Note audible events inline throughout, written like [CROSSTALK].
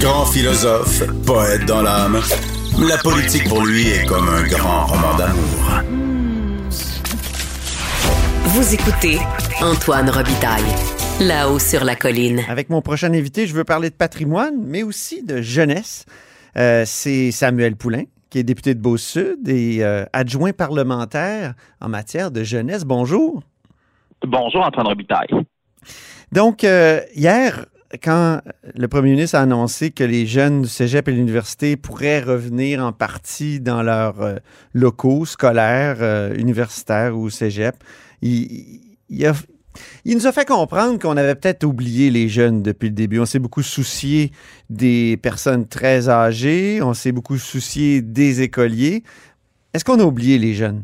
Grand philosophe, poète dans l'âme, la politique pour lui est comme un grand roman d'amour. Vous écoutez Antoine Robitaille, là-haut sur la colline. Avec mon prochain invité, je veux parler de patrimoine, mais aussi de jeunesse. Euh, c'est Samuel Poulain, qui est député de Beau-Sud et euh, adjoint parlementaire en matière de jeunesse. Bonjour. Bonjour, Antoine Robitaille. Donc, euh, hier, quand le premier ministre a annoncé que les jeunes du cégep et de l'université pourraient revenir en partie dans leurs euh, locaux scolaires, euh, universitaires ou cégep, il, nous a fait comprendre qu'on avait peut-être oublié les jeunes depuis le début. On s'est beaucoup soucié des personnes très âgées, on s'est beaucoup soucié des écoliers. Est-ce qu'on a oublié les jeunes?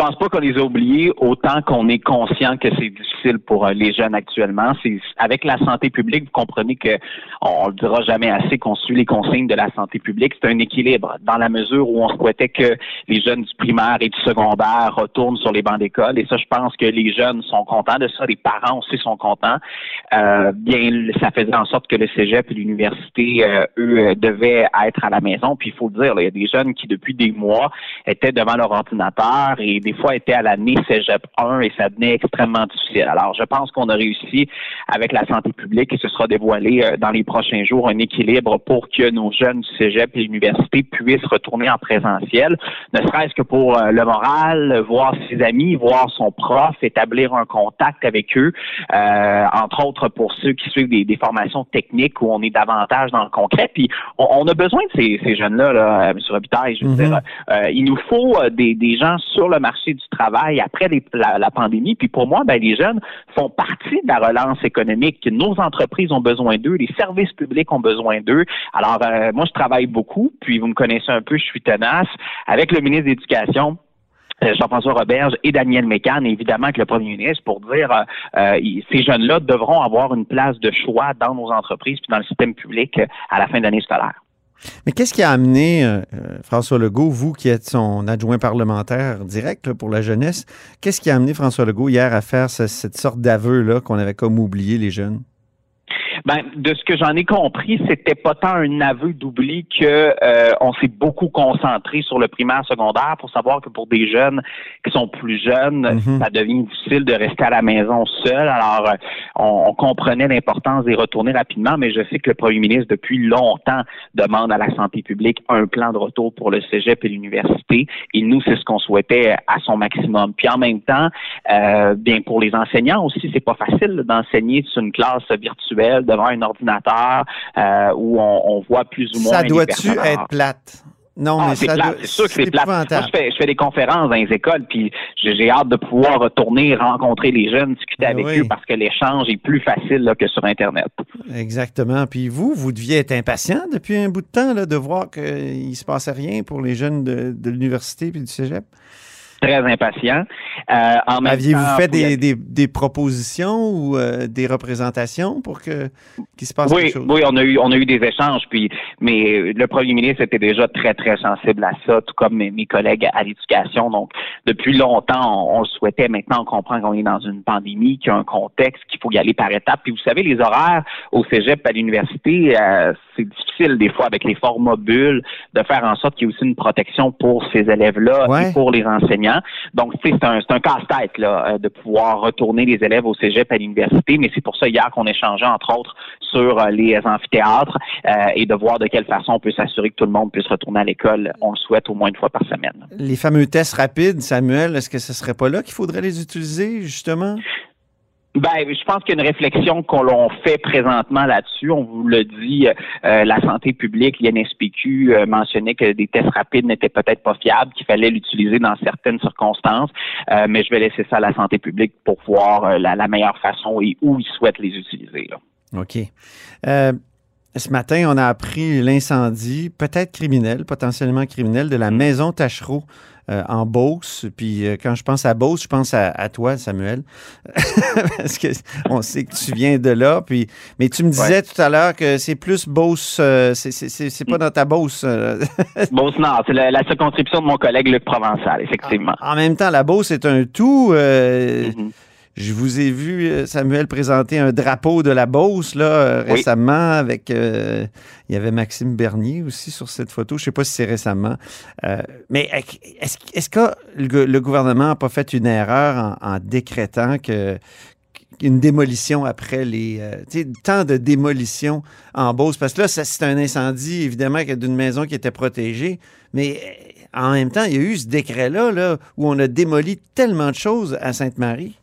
Je pense pas qu'on les a oubliés autant qu'on est conscient que c'est difficile pour euh, les jeunes actuellement. C'est avec la santé publique, vous comprenez que on, le dira jamais assez qu'on suit les consignes de la santé publique. C'est un équilibre dans la mesure où on souhaitait que les jeunes du primaire et du secondaire retournent sur les bancs d'école. Et ça, je pense que les jeunes sont contents de ça. Les parents aussi sont contents. Euh, bien, ça faisait en sorte que le cégep et l'université, euh, eux, devaient être à la maison. Puis il faut le dire, il y a des jeunes qui depuis des mois étaient devant leur ordinateur et des fois étaient à l'année Cégep 1 et ça devenait extrêmement difficile. Alors, je pense qu'on a réussi avec la santé publique et ce sera dévoilé euh, dans les prochains jours un équilibre pour que nos jeunes du Cégep et l'université puissent retourner en présentiel, ne serait-ce que pour euh, le moral, voir ses amis, voir son prof, établir un contact avec eux, euh, entre autres pour ceux qui suivent des, formations techniques où on est davantage dans le concret. Puis, on, a besoin de ces, jeunes-là, là, M. Robitaille. Je veux mm-hmm. dire, il nous faut des, des gens sur le marché du travail après la, pandémie. Puis pour moi, ben, les jeunes font partie de la relance économique. Nos entreprises ont besoin d'eux, les services publics ont besoin d'eux. Alors, euh, moi, je travaille beaucoup, puis vous me connaissez un peu, je suis tenace. Avec le ministre de l'Éducation, euh, Jean-François Roberge et Daniel Mécan, évidemment avec le premier ministre, pour dire euh, ces jeunes-là devront avoir une place de choix dans nos entreprises puis dans le système public à la fin de l'année scolaire. Mais qu'est-ce qui a amené euh, euh, François Legault, vous qui êtes son adjoint parlementaire direct pour la jeunesse, qu'est-ce qui a amené François Legault hier à faire cette sorte d'aveu-là qu'on avait comme oublié les jeunes? Ben, de ce que j'en ai compris, c'était pas tant un aveu d'oubli que euh, on s'est beaucoup concentré sur le primaire secondaire pour savoir que pour des jeunes qui sont plus jeunes, mhm. ça devient difficile de rester à la maison seul. Alors, euh, on, comprenait l'importance d'y retourner rapidement, mais je sais que le premier ministre, depuis longtemps, demande à la santé publique un plan de retour pour le cégep et l'université. Et nous, c'est ce qu'on souhaitait à son maximum. Puis en même temps, euh, bien pour les enseignants aussi, c'est pas facile d'enseigner sur une classe virtuelle devant un ordinateur euh, où on, voit plus ou moins. Ça doit-tu être plate? Non, ah, mais c'est C'est sûr que c'est plate. Moi, je fais, des conférences dans les écoles, puis j'ai hâte de pouvoir retourner rencontrer les jeunes, discuter ben avec eux, parce que l'échange est plus facile que sur Internet. Exactement. Puis vous, vous deviez être impatient depuis un bout de temps là, de voir qu'il ne se passait rien pour les jeunes de, de l'université et du cégep? Très impatient. Euh, Aviez-vous fait des, des, des, propositions ou euh, des représentations pour que qu'il se passe oui, quelque chose? Oui, on a eu on a eu des échanges, puis mais le premier ministre était déjà très très sensible à ça, tout comme mes, mes collègues à l'éducation. Donc depuis longtemps, on, le souhaitait. Maintenant, on comprend qu'on est dans une pandémie, qu'il y a un contexte, qu'il faut y aller par étapes. Puis vous savez, les horaires au cégep à l'université, euh, c'est difficile des fois avec les formats bulles de faire en sorte qu'il y ait aussi une protection pour ces élèves-là et pour les enseignants. Donc, c'est un, casse-tête euh, de pouvoir retourner les élèves au cégep à l'université, mais c'est pour ça hier qu'on échangeait, entre autres, sur euh, les amphithéâtres euh, et de voir de quelle façon on peut s'assurer que tout le monde puisse retourner à l'école. On le souhaite au moins une fois par semaine. Les fameux tests rapides, Samuel, est-ce que ce serait pas là qu'il faudrait les utiliser, justement? Ben, je pense qu'il y a une réflexion qu'on fait présentement là-dessus. On vous le dit, euh, la santé publique, l'INSPQ euh, mentionnait que des tests rapides n'étaient peut-être pas fiables, qu'il fallait l'utiliser dans certaines circonstances. Euh, mais je vais laisser ça à la santé publique pour voir la, meilleure façon et où ils souhaitent les utiliser. OK. ce matin, on a appris l'incendie, peut-être criminel, potentiellement criminel, de la mm. maison Tachereau euh, en Beauce. Puis euh, quand je pense à Beauce, je pense à, toi, Samuel. [LAUGHS] Parce que on sait que tu viens de là. Puis, mais tu me disais tout à l'heure que c'est plus Beauce, euh, c'est pas dans ta Beauce. [LAUGHS] Beauce Nord, c'est la, circonscription de mon collègue Luc Provençal, effectivement. En, même temps, la Beauce est un tout. Mm-hmm. Je vous ai vu, euh, Samuel, présenter un drapeau de la Beauce là, euh, Oui. récemment avec. euh, il y avait Maxime Bernier aussi sur cette photo. Je ne sais pas si c'est récemment. Euh, mais est-ce est-ce que le, go- le gouvernement n'a pas fait une erreur en, en décrétant que une démolition après les. euh, tu sais, tant de démolitions en Beauce? Parce que là, c'est un incendie, évidemment, d'une maison qui était protégée. Mais en même temps, il y a eu ce décret-là là, où on a démoli tellement de choses à Sainte-Marie.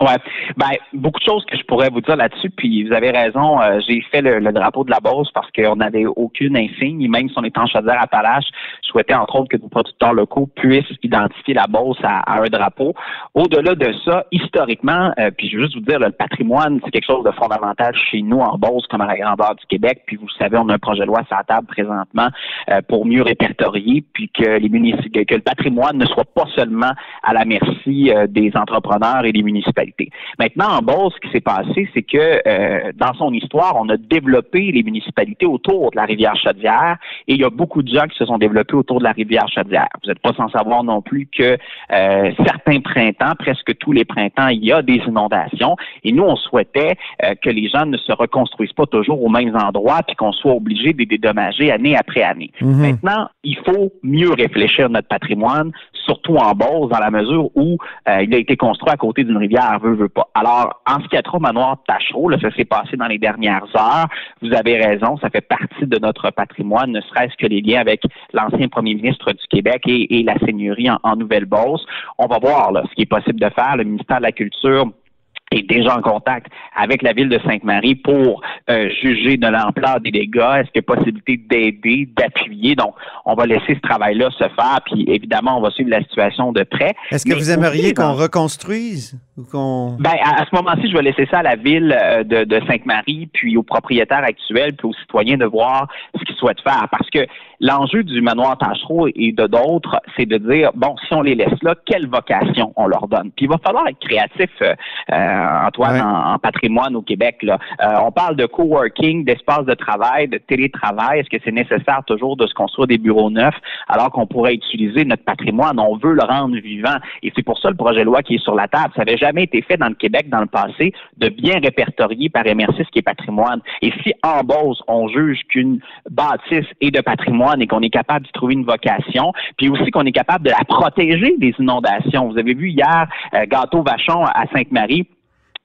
Ouais, ben beaucoup de choses que je pourrais vous dire là-dessus. Puis vous avez raison, euh, j'ai fait le, le drapeau de la Beauce parce qu'on n'avait aucune insigne. Et même si on est en chaudière Appalaches, je souhaitais entre autres que nos producteurs locaux puissent identifier la Beauce à, à un drapeau. Au-delà de ça, historiquement, euh, puis je veux juste vous dire, là, le patrimoine, c'est quelque chose de fondamental chez nous en Beauce comme à la grandeur du Québec. Puis vous savez, on a un projet de loi sur la table présentement euh, pour mieux répertorier, puis que les que le patrimoine ne soit pas seulement à la merci euh, des entrepreneurs et des municipalités. Maintenant, en Beauce, ce qui s'est passé, c'est que euh, dans son histoire, on a développé les municipalités autour de la rivière Chaudière et il y a beaucoup de gens qui se sont développés autour de la rivière Chaudière. Vous n'êtes pas sans savoir non plus que euh, certains printemps, presque tous les printemps, il y a des inondations et nous, on souhaitait euh, que les gens ne se reconstruisent pas toujours aux mêmes endroits puis qu'on soit obligé de les dédommager année après année. Mhm. Maintenant, il faut mieux réfléchir notre patrimoine, surtout en Beauce, dans la mesure où euh, il a été construit à côté d'une rivière, veut, veut pas. Alors, en ce qui a trop manoir de Tachereau, là, ça s'est passé dans les dernières heures. Vous avez raison, ça fait partie de notre patrimoine, ne serait-ce que les liens avec l'ancien premier ministre du Québec et, et la seigneurie en, en Nouvelle-Beauce. On va voir là, ce qui est possible de faire. Le ministère de la Culture est déjà en contact avec la ville de Sainte-Marie pour euh, juger de l'ampleur des dégâts. Est-ce qu'il y a possibilité d'aider, d'appuyer? Donc, on va laisser ce travail-là se faire, puis évidemment, on va suivre la situation de près. Est-ce que Mais vous aimeriez qu'on reconstruise ou qu'on. Ben, à, à ce moment-ci, je vais laisser ça à la ville euh, de, de Sainte-Marie, puis aux propriétaires actuels, puis aux citoyens de voir ce qu'ils souhaitent faire. Parce que l'enjeu du manoir Tachereau et de d'autres, c'est de dire, bon, si on les laisse là, quelle vocation on leur donne? Puis il va falloir être créatif, euh, euh, Antoine, Ouais. en, en patrimoine au Québec. Là. Euh, on parle de coworking, d'espace de travail, de télétravail. Est-ce que c'est nécessaire toujours de se construire des bureaux neufs alors qu'on pourrait utiliser notre patrimoine? On veut le rendre vivant. Et c'est pour ça le projet de loi qui est sur la table. Ça n'avait jamais été fait dans le Québec dans le passé de bien répertorier par MRC ce qui est patrimoine. Et si en Beauce, on juge qu'une bâtisse est de patrimoine et qu'on est capable d'y trouver une vocation, puis aussi qu'on est capable de la protéger des inondations. Vous avez vu hier, euh, Gâteau Vachon à Sainte-Marie,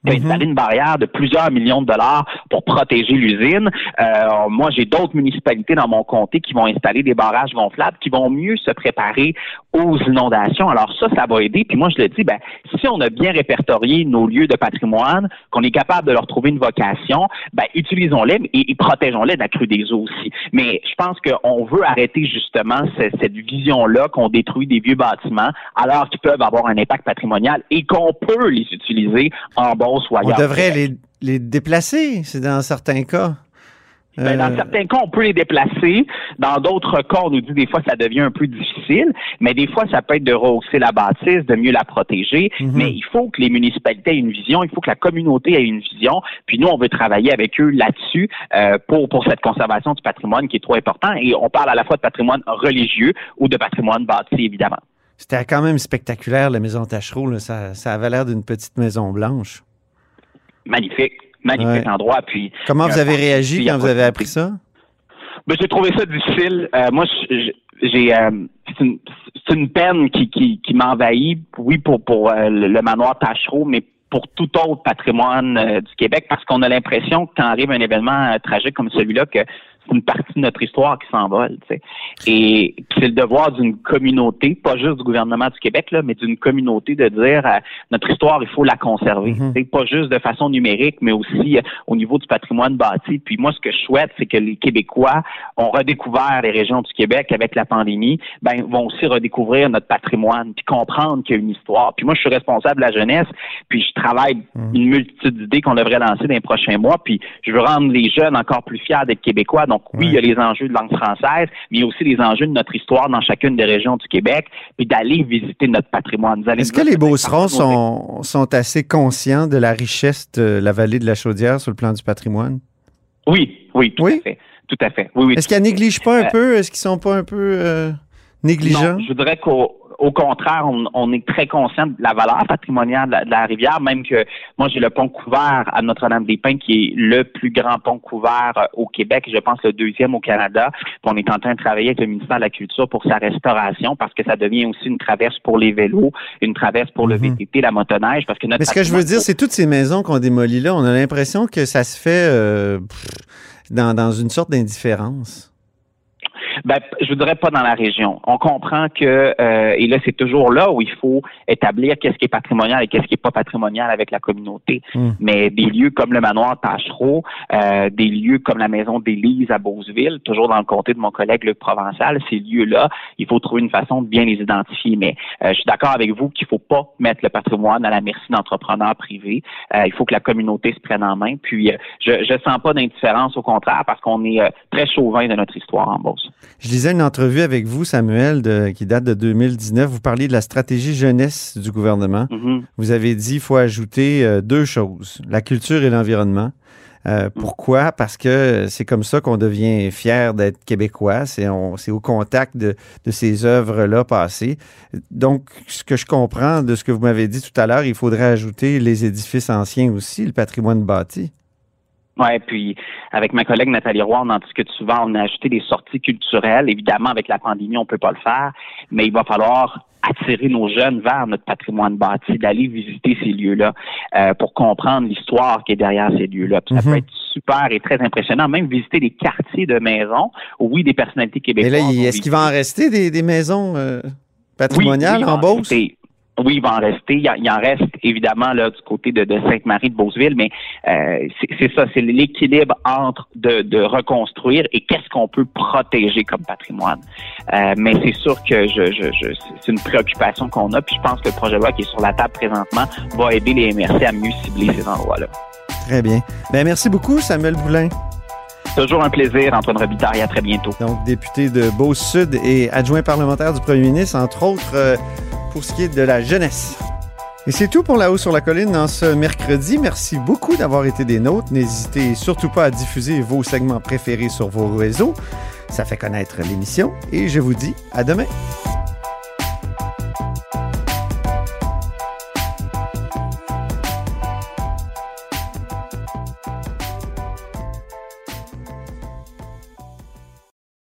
qui a Mhm. installé une barrière de plusieurs millions de dollars pour protéger l'usine. Euh, moi, j'ai d'autres municipalités dans mon comté qui vont installer des barrages gonflables, qui vont mieux se préparer aux inondations. Alors ça, ça va aider. Puis moi, je le dis, ben, si on a bien répertorié nos lieux de patrimoine, qu'on est capable de leur trouver une vocation, ben, utilisons-les et, et protégeons-les de la crue des eaux aussi. Mais je pense qu'on veut arrêter justement ce- cette vision-là qu'on détruit des vieux bâtiments alors qu'ils peuvent avoir un impact patrimonial et qu'on peut les utiliser en Beauce On devrait les, les déplacer, c'est dans certains cas. Ben, dans Euh, certains cas, on peut les déplacer. Dans d'autres cas, on nous dit des fois ça devient un peu difficile, mais des fois, ça peut être de rehausser la bâtisse, de mieux la protéger. Mhm. Mais il faut que les municipalités aient une vision, il faut que la communauté ait une vision. Puis nous, on veut travailler avec eux là-dessus euh, pour, pour cette conservation du patrimoine qui est trop important. Et on parle à la fois de patrimoine religieux ou de patrimoine bâti, évidemment. C'était quand même spectaculaire, la maison Tachereau. là. Ça, ça avait l'air d'une petite maison blanche. Magnifique. Magnifique Ouais. endroit. Puis Comment vous avez réagi puis, quand vous avez appris ça? Ben, j'ai trouvé ça difficile. Euh, moi, j'ai euh, c'est une, peine qui, qui, qui m'envahit, oui, pour, pour euh, le, manoir Tachereau, mais pour tout autre patrimoine euh, du Québec, parce qu'on a l'impression que quand arrive un événement euh, tragique comme celui-là, que une partie de notre histoire qui s'envole. tu sais. Et c'est le devoir d'une communauté, pas juste du gouvernement du Québec, là, mais d'une communauté de dire euh, notre histoire, il faut la conserver. Mhm. tu sais, Pas juste de façon numérique, mais aussi euh, au niveau du patrimoine bâti. Puis moi, ce que je souhaite, c'est que les Québécois ont redécouvert les régions du Québec avec la pandémie, ben vont aussi redécouvrir notre patrimoine, puis comprendre qu'il y a une histoire. Puis moi, je suis responsable de la jeunesse, puis je travaille Mhm. une multitude d'idées qu'on devrait lancer dans les prochains mois, puis je veux rendre les jeunes encore plus fiers d'être Québécois. Donc oui, Ouais. il y a les enjeux de langue française, mais il y a aussi les enjeux de notre histoire dans chacune des régions du Québec, puis d'aller visiter notre patrimoine. Est-ce que les Beaucerons sont, sont assez conscients de la richesse de la vallée de la Chaudière sur le plan du patrimoine? Oui, oui, tout Oui? à fait. Tout à fait. Oui, oui. Est-ce qu'ils négligent pas un Euh, peu? Est-ce qu'ils sont pas un peu euh, négligents? Non, je voudrais qu'au au contraire, on, est très conscient de la valeur patrimoniale de la, rivière, même que moi, j'ai le pont couvert à Notre-Dame-des-Pins, qui est le plus grand pont couvert euh, au Québec, je pense le deuxième au Canada. on est en train de travailler avec le ministère de la Culture pour sa restauration, parce que ça devient aussi une traverse pour les vélos, une traverse pour le mhm. VTT, la motoneige, parce que notre Mais ce que je veux dire, c'est toutes ces maisons qu'on démolit là, on a l'impression que ça se fait euh, dans, dans une sorte d'indifférence. Ben, je voudrais pas dans la région. On comprend que, euh, et là, c'est toujours là où il faut établir qu'est-ce qui est patrimonial et qu'est-ce qui est pas patrimonial avec la communauté. Hmm. Mais des lieux comme le manoir Tachereau, euh, des lieux comme la maison d'Élise à Beauceville, toujours dans le comté de mon collègue Luc Provençal, ces lieux-là, il faut trouver une façon de bien les identifier. Mais euh, je suis d'accord avec vous qu'il faut pas mettre le patrimoine à la merci d'entrepreneurs privés. Euh, il faut que la communauté se prenne en main. Puis, euh, je, je sens pas d'indifférence, au contraire, parce qu'on est très chauvin de notre histoire en Beauce. Je lisais une entrevue avec vous, Samuel, qui date de 2019. Vous parliez de la stratégie jeunesse du gouvernement. Mm-hmm. Vous avez dit qu'il faut ajouter euh, deux choses, la culture et l'environnement. Euh, mm. pourquoi? Parce que c'est comme ça qu'on devient fier d'être québécois. C'est au contact de, de ces œuvres-là passées. Donc, ce que je comprends de ce que vous m'avez dit tout à l'heure, il faudrait ajouter les édifices anciens aussi, le patrimoine bâti. Oui, puis avec ma collègue Nathalie Roy, on en discute souvent. On a ajouté des sorties culturelles. Évidemment, avec la pandémie, on peut pas le faire, mais il va falloir attirer nos jeunes vers notre patrimoine bâti, d'aller visiter ces lieux-là euh, pour comprendre l'histoire qui est derrière ces lieux-là. Ça peut mhm. être super et très impressionnant, même visiter des quartiers de maisons. Oui, des personnalités québécoises. Mais là, est-ce qu'il va en rester des, maisons euh, patrimoniales en Beauce? Oui, il va en rester. Il, en reste évidemment là du côté de, Sainte-Marie de Beauceville, mais euh, c'est ça, c'est l'équilibre entre de, reconstruire et qu'est-ce qu'on peut protéger comme patrimoine. Euh, mais c'est sûr que je, je, c'est une préoccupation qu'on a, puis je pense que le projet de loi qui est sur la table présentement va aider les MRC à mieux cibler ces endroits-là. Très bien. Ben merci beaucoup, Samuel Boulin. Toujours un plaisir, Antoine Robitaille. À très bientôt. Donc, député de Beauce-Sud et adjoint parlementaire du premier ministre, entre autres. Euh, pour ce qui est de la jeunesse. Et c'est tout pour La Haut sur la Colline dans ce mercredi. Merci beaucoup d'avoir été des nôtres. N'hésitez surtout pas à diffuser vos segments préférés sur vos réseaux. Ça fait connaître l'émission et je vous dis à demain.